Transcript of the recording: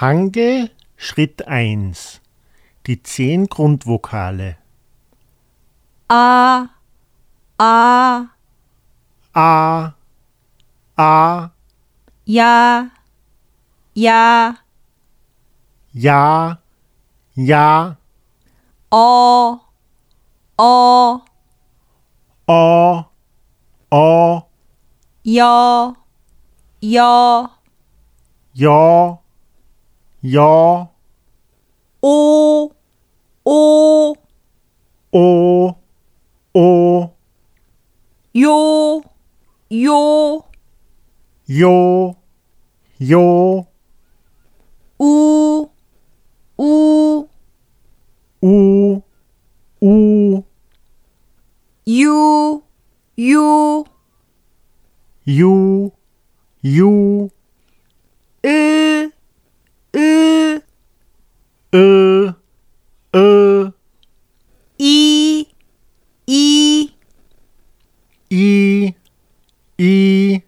Hange Schritt 1. Die zehn Grundvokale. A, A, A, A, Ja, Ja, Ja, Ja, O, O, O, O, Jo, Ja, Ja, 여, 오, 오, 오, 오, 요, 요, 요, 요, 우, 우, 우, 우, 유, 유, 유, 유, E, E, E, E.